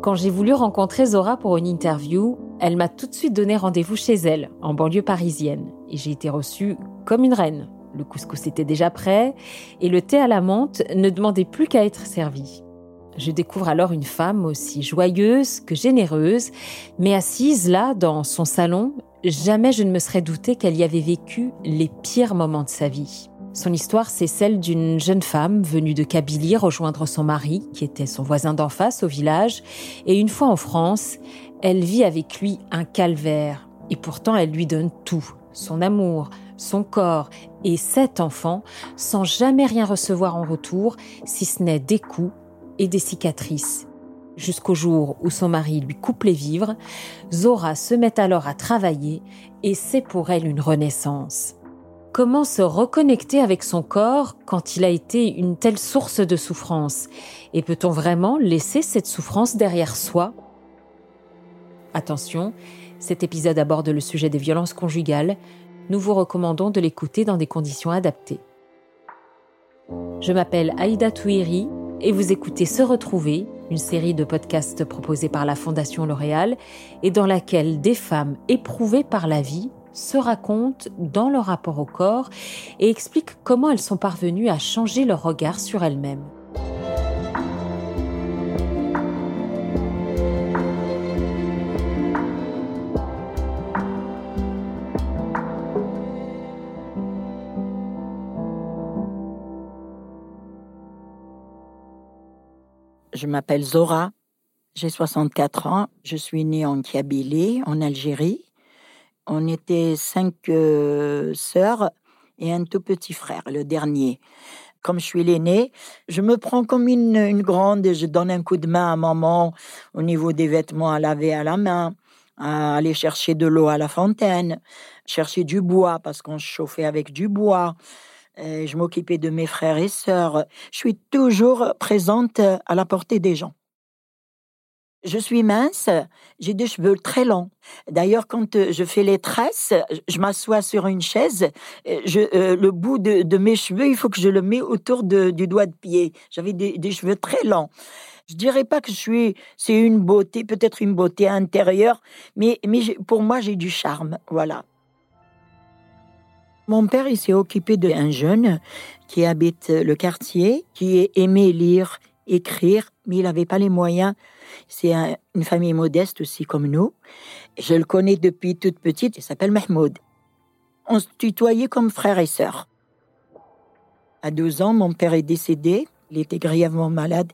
Quand j'ai voulu rencontrer Zora pour une interview, elle m'a tout de suite donné rendez-vous chez elle, en banlieue parisienne, et j'ai été reçue comme une reine. Le couscous était déjà prêt, et le thé à la menthe ne demandait plus qu'à être servi. Je découvre alors une femme aussi joyeuse que généreuse, mais assise là, dans son salon, jamais je ne me serais douté qu'elle y avait vécu les pires moments de sa vie. Son histoire, c'est celle d'une jeune femme venue de Kabylie rejoindre son mari, qui était son voisin d'en face au village, et une fois en France, elle vit avec lui un calvaire, et pourtant elle lui donne tout, son amour, son corps et sept enfants, sans jamais rien recevoir en retour, si ce n'est des coups et des cicatrices. Jusqu'au jour où son mari lui coupe les vivres, Zora se met alors à travailler, et c'est pour elle une renaissance. Comment se reconnecter avec son corps quand il a été une telle source de souffrance? Et peut-on vraiment laisser cette souffrance derrière soi? Attention, cet épisode aborde le sujet des violences conjugales. Nous vous recommandons de l'écouter dans des conditions adaptées. Je m'appelle Aïda Touiri et vous écoutez Se Retrouver, une série de podcasts proposés par la Fondation L'Oréal et dans laquelle des femmes éprouvées par la vie se racontent dans leur rapport au corps et expliquent comment elles sont parvenues à changer leur regard sur elles-mêmes. Je m'appelle Zora, j'ai 64 ans, je suis née en Kabylie, en Algérie. On était cinq euh, sœurs et un tout petit frère, le dernier. Comme je suis l'aînée, je me prends comme une, grande et je donne un coup de main à maman au niveau des vêtements à laver à la main, à aller chercher de l'eau à la fontaine, chercher du bois parce qu'on chauffait avec du bois. je m'occupais de mes frères et sœurs. Je suis toujours présente à la portée des gens. Je suis mince, j'ai des cheveux très longs. D'ailleurs, quand euh, je fais les tresses, je m'assois sur une chaise. Euh, je, euh, le bout de, mes cheveux, il faut que je le mets autour du doigt de pied. J'avais des, cheveux très longs. Je dirais pas que je suis, c'est une beauté, peut-être une beauté intérieure, mais, mais pour moi, j'ai du charme. Voilà. Mon père, il s'est occupé d'un jeune qui habite le quartier, qui aimait lire, écrire, mais il n'avait pas les moyens c'est une famille modeste aussi comme nous. Je le connais depuis toute petite, il s'appelle Mahmoud. On se tutoyait comme frère et sœur. À 12 ans, mon père est décédé, il était grièvement malade.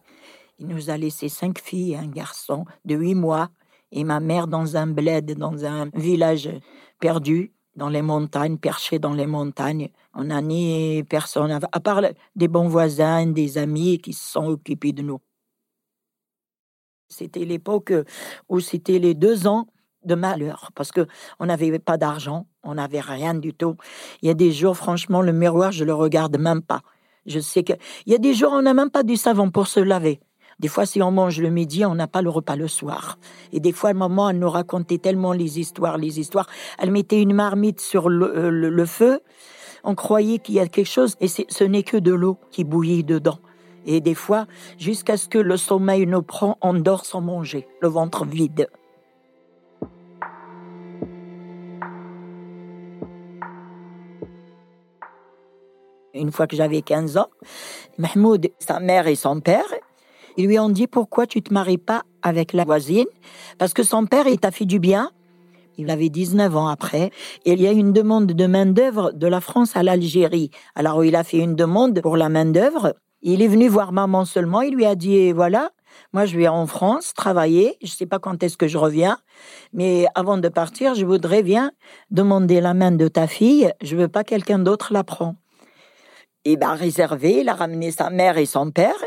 Il nous a laissé cinq filles et un garçon de huit mois et ma mère dans un bled, dans un village perdu, dans les montagnes, perché dans les montagnes. On n'a ni personne, à part des bons voisins, des amis qui se sont occupés de nous. C'était l'époque où c'était les deux ans de malheur parce que on n'avait pas d'argent, on n'avait rien du tout. Il y a des jours, franchement, le miroir, je le regarde même pas. Je sais que il y a des jours, on n'a même pas du savon pour se laver. Des fois, si on mange le midi, on n'a pas le repas le soir. Et des fois, maman, elle nous racontait tellement les histoires, les histoires. Elle mettait une marmite sur le, euh, le feu. On croyait qu'il y a quelque chose, et ce n'est que de l'eau qui bouillit dedans. Et des fois, jusqu'à ce que le sommeil nous prend, on dort sans manger, le ventre vide. Une fois que j'avais 15 ans, Mahmoud, sa mère et son père, ils lui ont dit pourquoi tu te maries pas avec la voisine? Parce que son père, il t'a fait du bien. Il avait 19 ans après. Et il y a une demande de main-d'œuvre de la France à l'Algérie. Alors, il a fait une demande pour la main-d'œuvre. Il est venu voir maman seulement. Il lui a dit voilà, moi je vais en France travailler. Je ne sais pas quand est-ce que je reviens, mais avant de partir, je voudrais bien demander la main de ta fille. Je veux pas quelqu'un d'autre la prend. Il a réservé. Il a ramené sa mère et son père.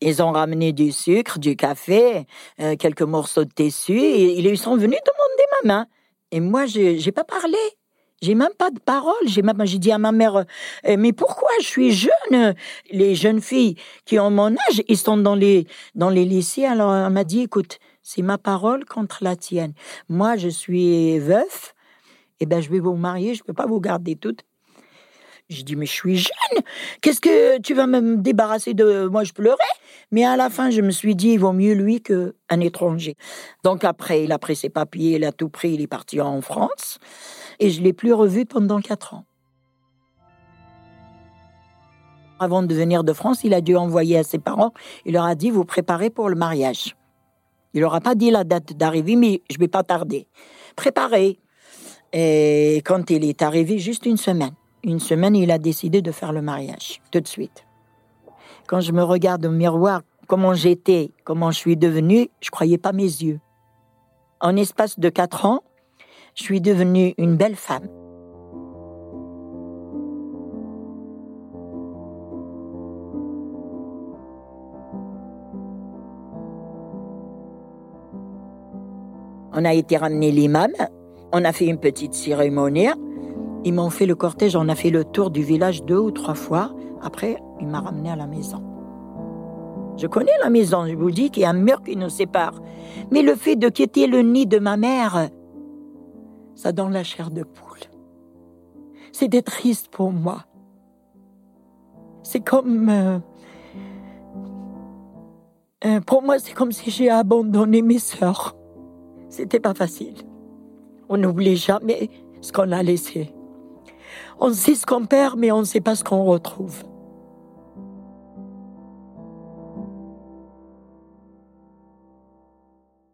Ils ont ramené du sucre, du café, euh, quelques morceaux de tissu. Et ils sont venus demander ma main. Et moi, je n'ai pas parlé. J'ai même pas de parole. J'ai même, j'ai dit à ma mère, euh, mais pourquoi je suis jeune? Les jeunes filles qui ont mon âge, ils sont dans les, dans les lycées. Alors, elle m'a dit, écoute, c'est ma parole contre la tienne. Moi, je suis veuf. Eh ben, je vais vous marier. Je peux pas vous garder toutes. Je dis, mais je suis jeune. Qu'est-ce que tu vas me débarrasser de moi? Je pleurais. Mais à la fin, je me suis dit, il vaut mieux lui qu'un étranger. Donc après, il a pris ses papiers, il a tout pris, il est parti en France. Et je l'ai plus revu pendant quatre ans. Avant de venir de France, il a dû envoyer à ses parents. Il leur a dit, vous préparez pour le mariage. Il leur a pas dit la date d'arrivée, mais je vais pas tarder. Préparez. Et quand il est arrivé, juste une semaine, une semaine, il a décidé de faire le mariage, tout de suite. Quand je me regarde au miroir, comment j'étais, comment je suis devenue, je croyais pas mes yeux. En espace de quatre ans, je suis devenue une belle femme. On a été ramener l'imam, on a fait une petite cérémonie, ils m'ont fait le cortège, on a fait le tour du village deux ou trois fois. Après, il m'a ramené à la maison. Je connais la maison, je vous dis qu'il y a un mur qui nous sépare. Mais le fait de quitter le nid de ma mère, ça donne la chair de poule. C'était triste pour moi. C'est comme... Euh, euh, pour moi, c'est comme si j'ai abandonné mes sœurs. C'était pas facile. On n'oublie jamais ce qu'on a laissé. On sait ce qu'on perd, mais on ne sait pas ce qu'on retrouve.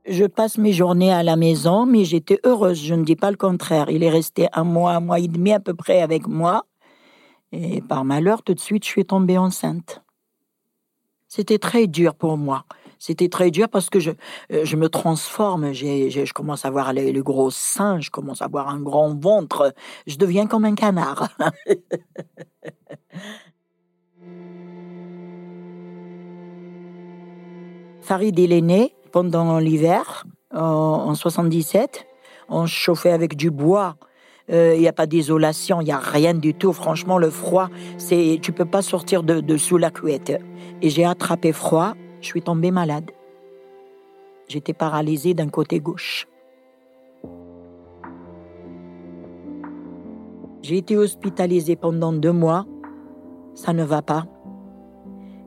Je passe mes journées à la maison, mais j'étais heureuse, je ne dis pas le contraire. Il est resté un mois, un mois et demi à peu près avec moi. Et par malheur, tout de suite, je suis tombée enceinte. C'était très dur pour moi. C'était très dur parce que je, euh, je me transforme, je commence à voir les, gros seins, je commence à avoir un grand ventre, je deviens comme un canard. Farid, il est né pendant l'hiver, en, 77. On chauffait avec du bois. Euh, il n'y a pas d'isolation, il n'y a rien du tout. Franchement, le froid, c'est tu peux pas sortir de, de sous la couette. Et j'ai attrapé froid je suis tombée malade. J'étais paralysée d'un côté gauche. J'ai été hospitalisée pendant deux mois. Ça ne va pas.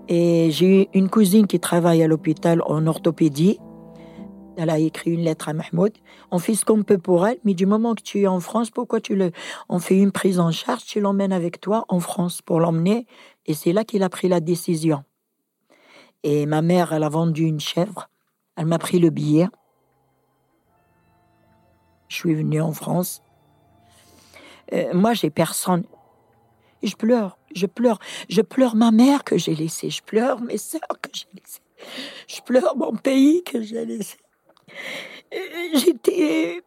Et j'ai une cousine qui travaille à l'hôpital en orthopédie. Elle a écrit une lettre à Mahmoud. On fait ce qu'on peut pour elle, mais du moment que tu es en France, pourquoi tu le. On fait une prise en charge, tu l'emmènes avec toi en France pour l'emmener. Et c'est là qu'il a pris la décision. Et ma mère, elle a vendu une chèvre. Elle m'a pris le billet. Je suis venue en France. Euh, moi, j'ai personne. je pleure, je pleure. Je pleure ma mère que j'ai laissée. Je pleure mes sœurs que j'ai laissées. Je pleure mon pays que j'ai laissé. Euh, j'étais,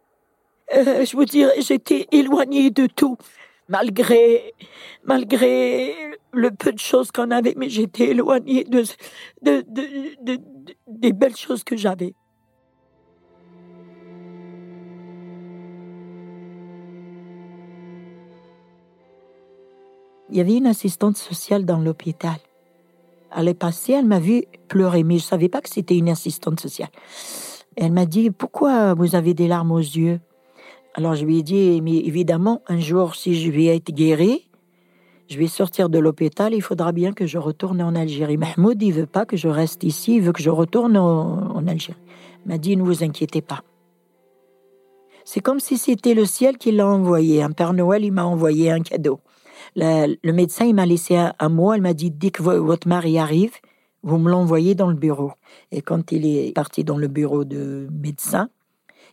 euh, je vous dirais, j'étais éloignée de tout malgré, malgré le peu de choses qu'on avait, mais j'étais éloignée de, des belles choses que j'avais. Il y avait une assistante sociale dans l'hôpital. Elle est passée, elle m'a vu pleurer, mais je ne savais pas que c'était une assistante sociale. Elle m'a dit, pourquoi vous avez des larmes aux yeux? Alors je lui ai dit, mais évidemment, un jour, si je vais être guéri, je vais sortir de l'hôpital, il faudra bien que je retourne en Algérie. Mahmoud, il veut pas que je reste ici, il veut que je retourne en, Algérie. Il m'a dit, ne vous inquiétez pas. C'est comme si c'était le ciel qui l'a envoyé. Un Père Noël, il m'a envoyé un cadeau. le médecin, il m'a laissé un, un, mot, il m'a dit, dès que votre mari arrive, vous me l'envoyez dans le bureau. Et quand il est parti dans le bureau de médecin,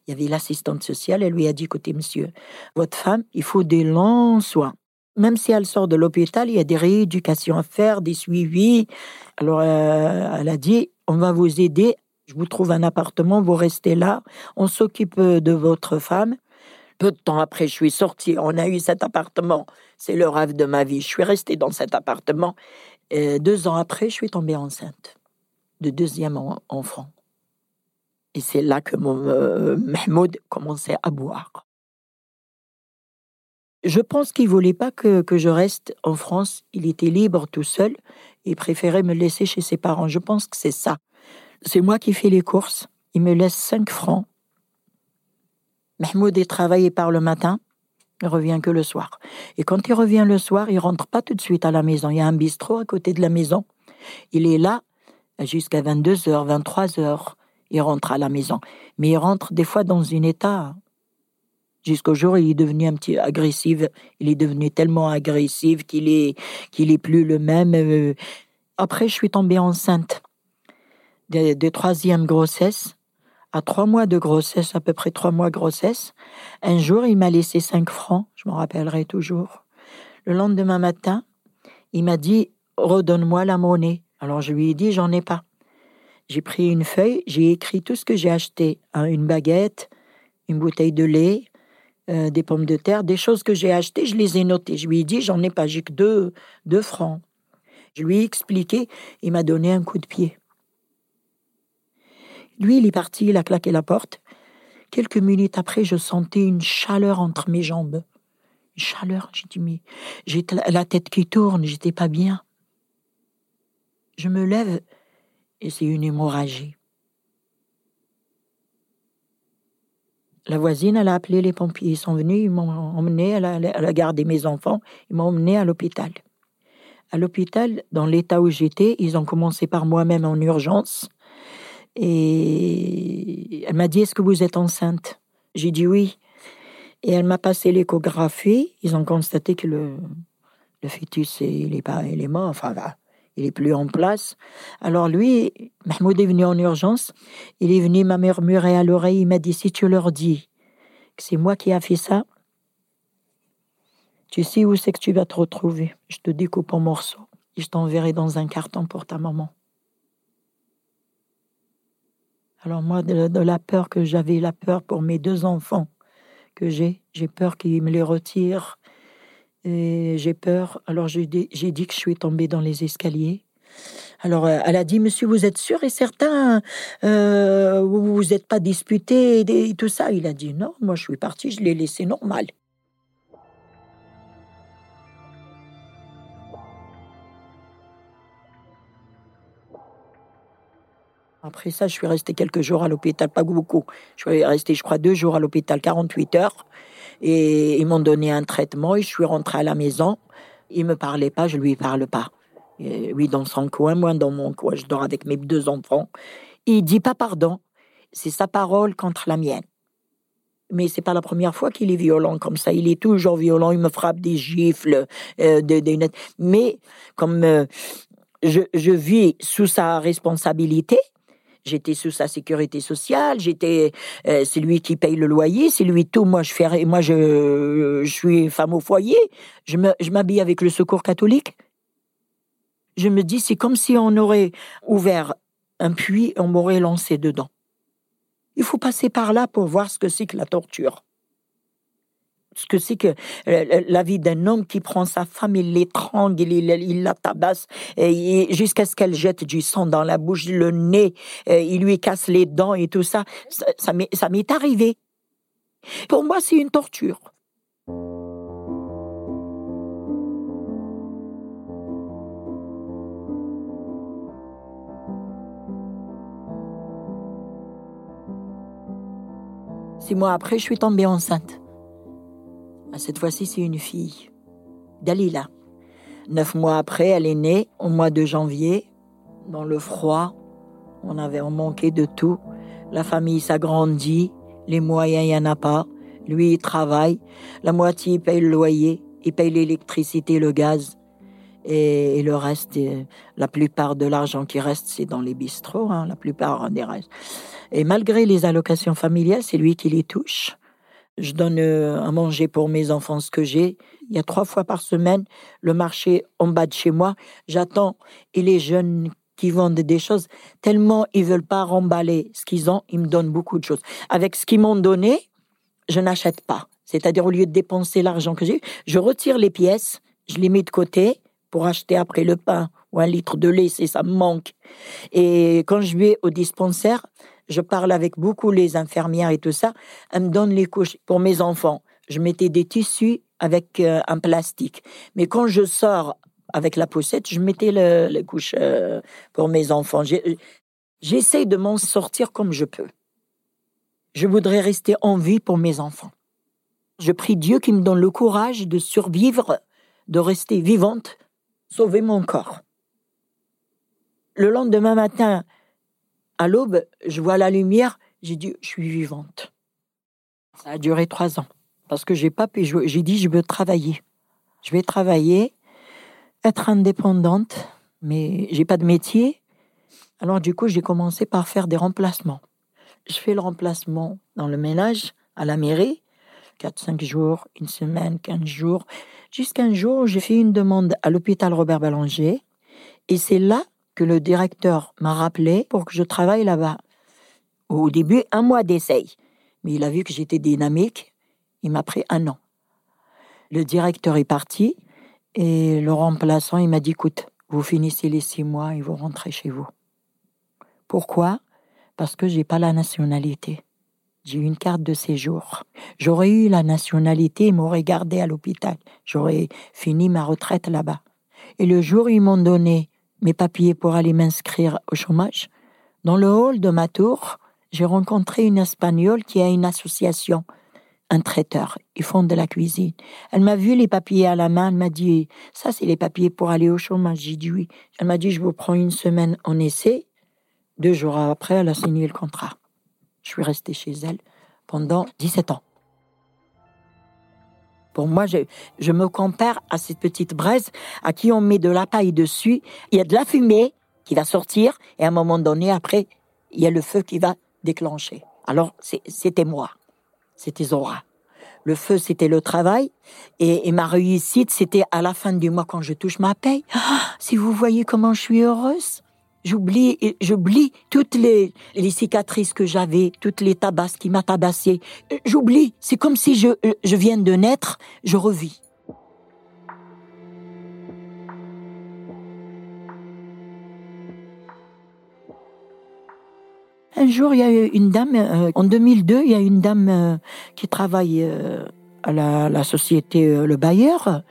il y avait l'assistante sociale, elle lui a dit, écoutez, monsieur, votre femme, il faut des longs soins. Même si elle sort de l'hôpital, il y a des rééducations à faire, des suivis. Alors, euh, elle a dit, on va vous aider. Je vous trouve un appartement, vous restez là. On s'occupe de votre femme. Peu de temps après, je suis sortie. On a eu cet appartement. C'est le rêve de ma vie. Je suis restée dans cet appartement. Et deux ans après, je suis tombée enceinte de deuxième enfant. Et c'est là que mon euh, Mahmoud commençait à boire. Je pense qu'il voulait pas que, que, je reste en France. Il était libre tout seul. Il préférait me laisser chez ses parents. Je pense que c'est ça. C'est moi qui fais les courses. Il me laisse 5 francs. Mahmoud est travaillé par le matin. Il revient que le soir. Et quand il revient le soir, il rentre pas tout de suite à la maison. Il y a un bistrot à côté de la maison. Il est là jusqu'à 22h, 23h. Il rentre à la maison. Mais il rentre des fois dans un état. Jusqu'au jour, il est devenu un petit agressif. Il est devenu tellement agressif qu'il est, qu'il est plus le même. Euh. Après, je suis tombée enceinte de, de troisième grossesse à trois mois de grossesse, à peu près trois mois de grossesse, un jour, il m'a laissé cinq francs, je m'en rappellerai toujours. Le lendemain matin, il m'a dit, redonne-moi la monnaie. Alors je lui ai dit, j'en ai pas. J'ai pris une feuille, j'ai écrit tout ce que j'ai acheté, hein, une baguette, une bouteille de lait, euh, des pommes de terre, des choses que j'ai achetées, je les ai notées. Je lui ai dit, j'en ai pas, j'ai que deux, deux francs. Je lui ai expliqué, il m'a donné un coup de pied. Lui, il est parti, il a claqué la porte. Quelques minutes après, je sentais une chaleur entre mes jambes. Une chaleur, j'ai dit, mais j'ai la tête qui tourne, j'étais pas bien. Je me lève et c'est une hémorragie. La voisine, elle a appelé les pompiers. Ils sont venus, ils m'ont emmené, elle a, gardé mes enfants, ils m'ont emmené à l'hôpital. À l'hôpital, dans l'état où j'étais, ils ont commencé par moi-même en urgence. Et elle m'a dit, est-ce que vous êtes enceinte? J'ai dit oui. Et elle m'a passé l'échographie. Ils ont constaté que le, le fœtus, il est, il est mort. Enfin, il est plus en place. Alors lui, Mahmoud est venu en urgence. Il est venu m'a murmuré à l'oreille. Il m'a dit, si tu leur dis que c'est moi qui a fait ça, tu sais où c'est que tu vas te retrouver. Je te découpe en morceaux et je t'enverrai dans un carton pour ta maman. Alors moi, de, la peur que j'avais, la peur pour mes deux enfants que j'ai, j'ai peur qu'ils me les retirent. J'ai peur. Alors j'ai dit, que je suis tombée dans les escaliers. Alors euh, elle a dit, monsieur, vous êtes sûr et certain, euh, vous vous êtes pas disputé et tout ça? Il a dit, non, moi je suis parti, je l'ai laissé normal. Après ça, je suis restée quelques jours à l'hôpital, pas beaucoup. Je suis restée, je crois, deux jours à l'hôpital, 48 heures. Et ils m'ont donné un traitement et je suis rentrée à la maison. Il me parlait pas, je lui parle pas. lui dans son coin, moi dans mon coin, je dors avec mes deux enfants. Il dit pas pardon. C'est sa parole contre la mienne. Mais c'est pas la première fois qu'il est violent comme ça. Il est toujours violent. Il me frappe des gifles, euh, des, Mais comme euh, je, je vis sous sa responsabilité, J'étais sous sa sécurité sociale, j'étais, euh, c'est lui qui paye le loyer, c'est lui tout. Moi, je moi, je, je suis femme au foyer. Je m'habille avec le Secours catholique. Je me dis, c'est comme si on aurait ouvert un puits, on m'aurait lancé dedans. Il faut passer par là pour voir ce que c'est que la torture ce que c'est que euh, la vie d'un homme qui prend sa femme, il l'étrangle, il, la tabasse jusqu'à ce qu'elle jette du sang dans la bouche, le nez, euh, il lui casse les dents et tout. Ça, ça m'est arrivé. Pour moi, c'est une torture. Six mois après, je suis tombée enceinte. Cette fois-ci, c'est une fille, Dalila. Neuf mois après, elle est née au mois de janvier, dans le froid. On avait manqué de tout. La famille s'agrandit, les moyens, il n'y en a pas. Lui, il travaille. La moitié, il paye le loyer, il paye l'électricité, le gaz. Et, le reste, la plupart de l'argent qui reste, c'est dans les bistrots, hein, la plupart des restes. Et malgré les allocations familiales, c'est lui qui les touche. Je donne euh, à manger pour mes enfants ce que j'ai. Il y a trois fois par semaine le marché en bas de chez moi. J'attends et les jeunes qui vendent des choses, tellement ils veulent pas remballer ce qu'ils ont, ils me donnent beaucoup de choses. Avec ce qu'ils m'ont donné, je n'achète pas. C'est-à-dire au lieu de dépenser l'argent que j'ai, je retire les pièces, je les mets de côté pour acheter après le pain ou un litre de lait si ça me manque. Et quand je vais au dispensaire, je parle avec beaucoup les infirmières et tout ça, elles me donnent les couches pour mes enfants. Je mettais des tissus avec euh, un plastique. Mais quand je sors avec la poussette, je mettais les couches euh, pour mes enfants. J'essaie de m'en sortir comme je peux. Je voudrais rester en vie pour mes enfants. Je prie Dieu qui me donne le courage de survivre, de rester vivante, sauver mon corps. Le lendemain matin, à l'aube, je vois la lumière, j'ai dit, je suis vivante. Ça a duré trois ans, parce que j'ai pas pu, j'ai dit, je veux travailler. Je vais travailler, être indépendante, mais j'ai pas de métier. Alors du coup, j'ai commencé par faire des remplacements. Je fais le remplacement dans le ménage à la mairie, 4-5 jours, une semaine, 15 jours. Jusqu'à un jour, j'ai fait une demande à l'hôpital Robert Ballanger. Et c'est là que le directeur m'a rappelé pour que je travaille là-bas. Au début, un mois d'essai. Mais il a vu que j'étais dynamique. Il m'a pris un an. Le directeur est parti et le remplaçant, il m'a dit, écoute, vous finissez les six mois et vous rentrez chez vous. Pourquoi? Parce que j'ai pas la nationalité. J'ai une carte de séjour. J'aurais eu la nationalité, ils m'auraient gardé à l'hôpital. J'aurais fini ma retraite là-bas. Et le jour où ils m'ont donné mes papiers pour aller m'inscrire au chômage, dans le hall de ma tour, j'ai rencontré une Espagnole qui a une association un traiteur. Ils font de la cuisine. Elle m'a vu les papiers à la main. Elle m'a dit, ça, c'est les papiers pour aller au chômage. J'ai dit oui. Elle m'a dit, je vous prends une semaine en essai. Deux jours après, elle a signé le contrat. Je suis restée chez elle pendant 17 ans. Pour moi, je, je me compare à cette petite braise à qui on met de la paille dessus. Il y a de la fumée qui va sortir et à un moment donné, après, il y a le feu qui va déclencher. Alors, c'était moi c'était Zora. Le feu, c'était le travail. Et, ma réussite, c'était à la fin du mois quand je touche ma paye. Ah, si vous voyez comment je suis heureuse, j'oublie, j'oublie toutes les, cicatrices que j'avais, toutes les tabasses qui m'a tabassé. J'oublie. C'est comme si je, je viens de naître, je revis. Un jour, il y a une dame, euh, en 2002, il y a une dame euh, qui travaille euh, à la, société Le Bailleur.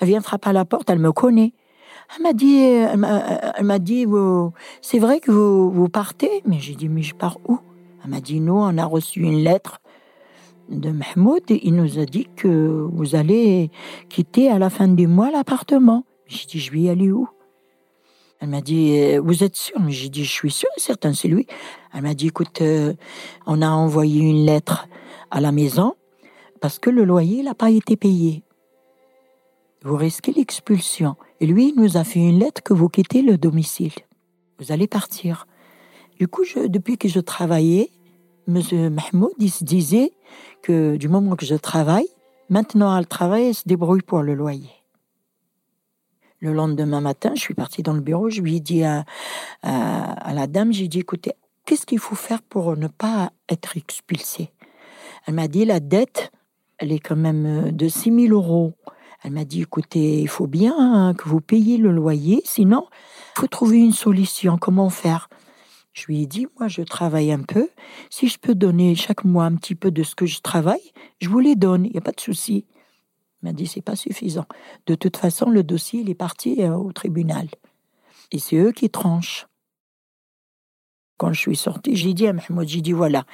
Elle vient frapper à la porte, elle me connaît. Elle m'a dit, elle m'a dit, c'est vrai que vous, vous partez? Mais j'ai dit, mais je pars où? Elle m'a dit, nous, on a reçu une lettre de Mahmoud. Il nous a dit que vous allez quitter à la fin du mois l'appartement. J'ai dit, je vais y aller où? Elle m'a dit, euh, vous êtes sûr? J'ai dit, je suis sûr certain, c'est lui. Elle m'a dit, écoute, euh, on a envoyé une lettre à la maison parce que le loyer n'a pas été payé. Vous risquez l'expulsion. Et lui, il nous a fait une lettre que vous quittez le domicile. Vous allez partir. Du coup, depuis que je travaillais, M. Mahmoud, il se disait que du moment que je travaille, maintenant elle travaille, elle se débrouille pour le loyer. Le lendemain matin, je suis partie dans le bureau, je lui ai dit à, la dame, j'ai dit, écoutez, qu'est-ce qu'il faut faire pour ne pas être expulsé Elle m'a dit, la dette, elle est quand même de 6 000 euros. Elle m'a dit, écoutez, il faut bien hein, que vous payiez le loyer, sinon, il faut trouver une solution. Comment faire? Je lui ai dit, moi, je travaille un peu. Si je peux donner chaque mois un petit peu de ce que je travaille, je vous les donne, il n'y a pas de souci m'a dit c'est pas suffisant. De toute façon, le dossier il est parti euh, au tribunal. Et c'est eux qui tranchent. Quand je suis sortie, j'ai dit à Mahmoud, j'ai dit voilà,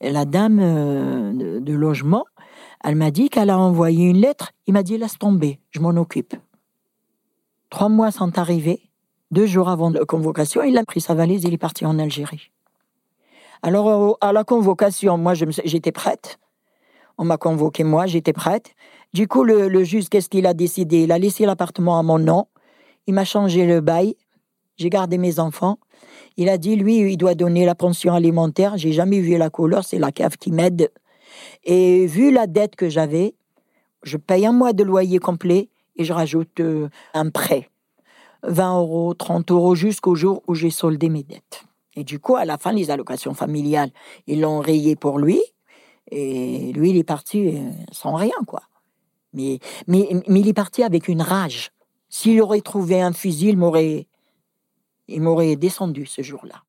la dame euh, de, logement, elle m'a dit qu'elle a envoyé une lettre. Il m'a dit laisse tomber, je m'en occupe. Trois mois sont arrivés. Deux jours avant la convocation, il a pris sa valise et il est parti en Algérie. Alors, à la convocation, moi, j'étais prête. On m'a convoqué, moi, j'étais prête. Du coup, le, juge, qu'est-ce qu'il a décidé? Il a laissé l'appartement à mon nom. Il m'a changé le bail. J'ai gardé mes enfants. Il a dit, lui, il doit donner la pension alimentaire. J'ai jamais vu la couleur, c'est la cave qui m'aide. Et vu la dette que j'avais, je paye un mois de loyer complet et je rajoute euh, un prêt. 20 euros, 30 euros jusqu'au jour où j'ai soldé mes dettes. Et du coup, à la fin, les allocations familiales, ils l'ont rayé pour lui. Et lui, il est parti euh, sans rien, quoi. Mais, mais, mais il est parti avec une rage. S'il aurait trouvé un fusil, il m'aurait, il m'aurait descendu ce jour-là.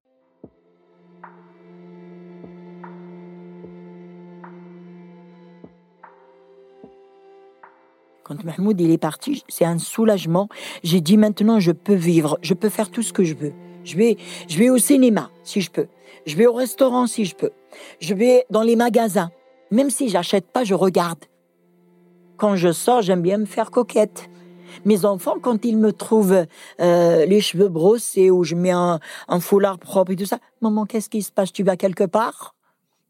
Quand Mahmoud il est parti, c'est un soulagement. J'ai dit maintenant je peux vivre, je peux faire tout ce que je veux. Je vais, je vais au cinéma si je peux. Je vais au restaurant si je peux. Je vais dans les magasins. Même si j'achète pas, je regarde quand je sors, j'aime bien me faire coquette. Mes enfants, quand ils me trouvent euh, les cheveux brossés ou je mets un, foulard propre et tout ça, maman, qu'est-ce qui se passe? Tu vas quelque part?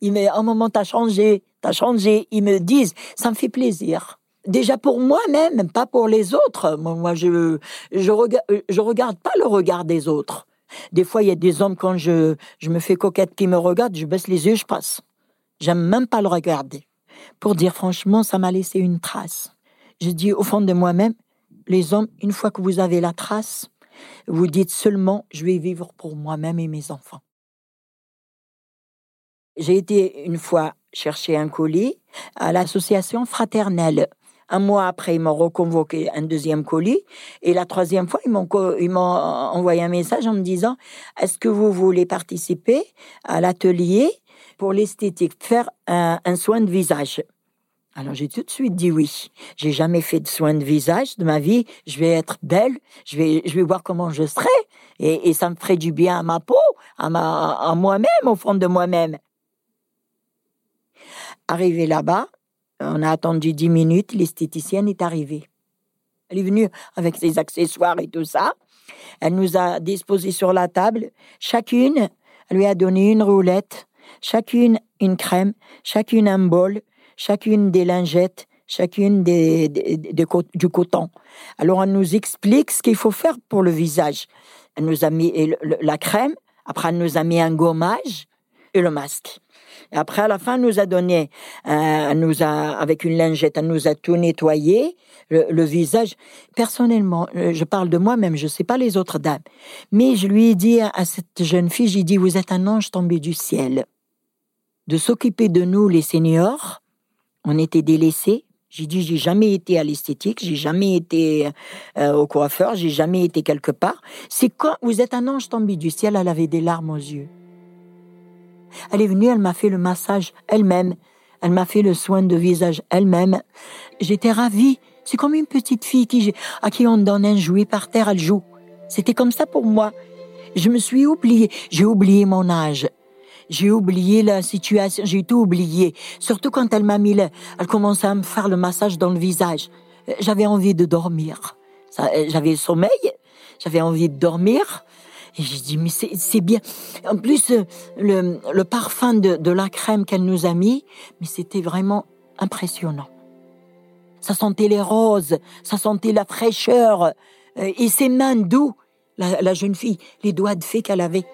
Ils me un moment, t'as changé, t'as changé. Ils me disent, ça me fait plaisir. Déjà pour moi-même, pas pour les autres. Moi, je je regarde, je regarde pas le regard des autres. Des fois, il y a des hommes quand je je me fais coquette qui me regardent, je baisse les yeux, je passe. J'aime même pas le regarder. Pour dire franchement, ça m'a laissé une trace. Je dis au fond de moi-même, les hommes, une fois que vous avez la trace, vous dites seulement, je vais vivre pour moi-même et mes enfants. J'ai été une fois chercher un colis à l'association fraternelle. Un mois après, ils m'ont reconvoqué un deuxième colis. Et la troisième fois, ils m'ont, envoyé un message en me disant, est-ce que vous voulez participer à l'atelier pour l'esthétique, faire un soin de visage? Alors j'ai tout de suite dit oui. J'ai jamais fait de soins de visage de ma vie. Je vais être belle. Je vais, je vais voir comment je serai. Et, et ça me ferait du bien à ma peau, à, ma, à moi-même, au fond de moi-même. Arrivé là-bas, on a attendu dix minutes. L'esthéticienne est arrivée. Elle est venue avec ses accessoires et tout ça. Elle nous a disposé sur la table. Chacune, elle lui a donné une roulette, chacune une crème, chacune un bol, chacune des lingettes, chacune des, du coton. Alors, elle nous explique ce qu'il faut faire pour le visage. Elle nous a mis la crème, après elle nous a mis un gommage et le masque. Après, à la fin, elle nous a donné, euh, nous a, avec une lingette, elle nous a tout nettoyé, le, visage. Personnellement, euh, je parle de moi-même, je ne sais pas les autres dames. Mais je lui ai dit à cette jeune fille, j'ai dit, vous êtes un ange tombé du ciel. De s'occuper de nous, les seniors, on était délaissés. J'ai dit, j'ai jamais été à l'esthétique, j'ai jamais été euh, au coiffeur, j'ai jamais été quelque part. C'est quand vous êtes un ange tombé du ciel, elle avait des larmes aux yeux. Elle est venue, elle m'a fait le massage elle-même. Elle m'a fait le soin de visage elle-même. J'étais ravie. C'est comme une petite fille à qui on donne un jouet par terre, elle joue. C'était comme ça pour moi. Je me suis oubliée. J'ai oublié mon âge. J'ai oublié la situation, j'ai tout oublié. Surtout quand elle m'a mis le, elle commençait à me faire le massage dans le visage. J'avais envie de dormir. J'avais le sommeil, j'avais envie de dormir. Et j'ai dit, mais c'est bien. En plus, le, le parfum de, de la crème qu'elle nous a mis, mais c'était vraiment impressionnant. Ça sentait les roses, ça sentait la fraîcheur. Euh, et ses mains doux, la, la jeune fille, les doigts de fée qu'elle avait.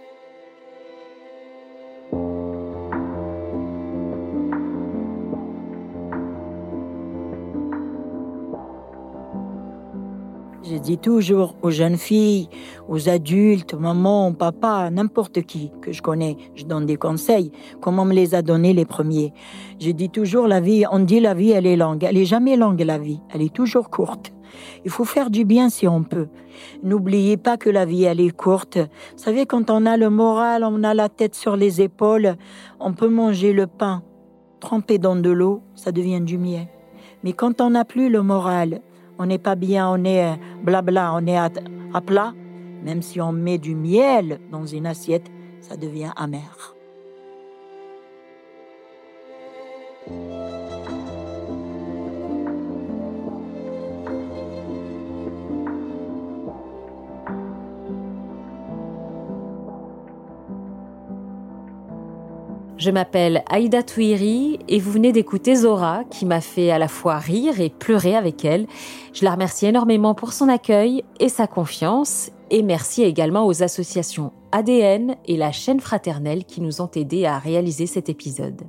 Dis toujours aux jeunes filles, aux adultes, maman, papa, n'importe qui que je connais, je donne des conseils, comme on me les a donnés les premiers. Je dis toujours la vie, on dit la vie, elle est longue. Elle est jamais longue, la vie. Elle est toujours courte. Il faut faire du bien si on peut. N'oubliez pas que la vie, elle est courte. Vous savez, quand on a le moral, on a la tête sur les épaules, on peut manger le pain trempé dans de l'eau, ça devient du miel. Mais quand on n'a plus le moral, on n'est pas bien, on est blabla, on est à, plat. Même si on met du miel dans une assiette, ça devient amer. Je m'appelle Aïda Touiri et vous venez d'écouter Zora qui m'a fait à la fois rire et pleurer avec elle. Je la remercie énormément pour son accueil et sa confiance et merci également aux associations ADN et la chaîne fraternelle qui nous ont aidés à réaliser cet épisode.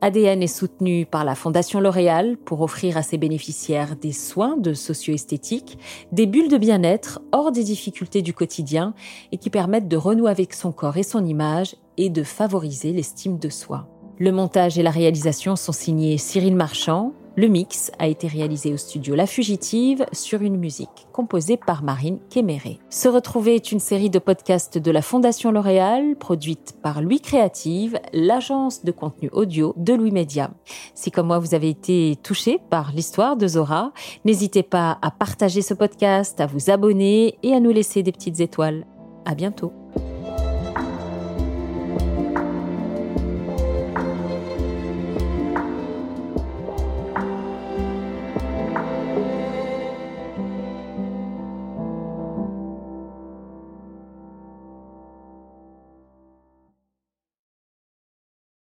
ADN est soutenu par la Fondation L'Oréal pour offrir à ses bénéficiaires des soins de socio-esthétique, des bulles de bien-être hors des difficultés du quotidien et qui permettent de renouer avec son corps et son image et de favoriser l'estime de soi. Le montage et la réalisation sont signés Cyril Marchand, le mix a été réalisé au studio La Fugitive sur une musique composée par Marine Kéméré. Se retrouver est une série de podcasts de la Fondation L'Oréal, produite par Louis Créative, l'agence de contenu audio de Louis Média. Si comme moi vous avez été touché par l'histoire de Zora, n'hésitez pas à partager ce podcast, à vous abonner et à nous laisser des petites étoiles. À bientôt.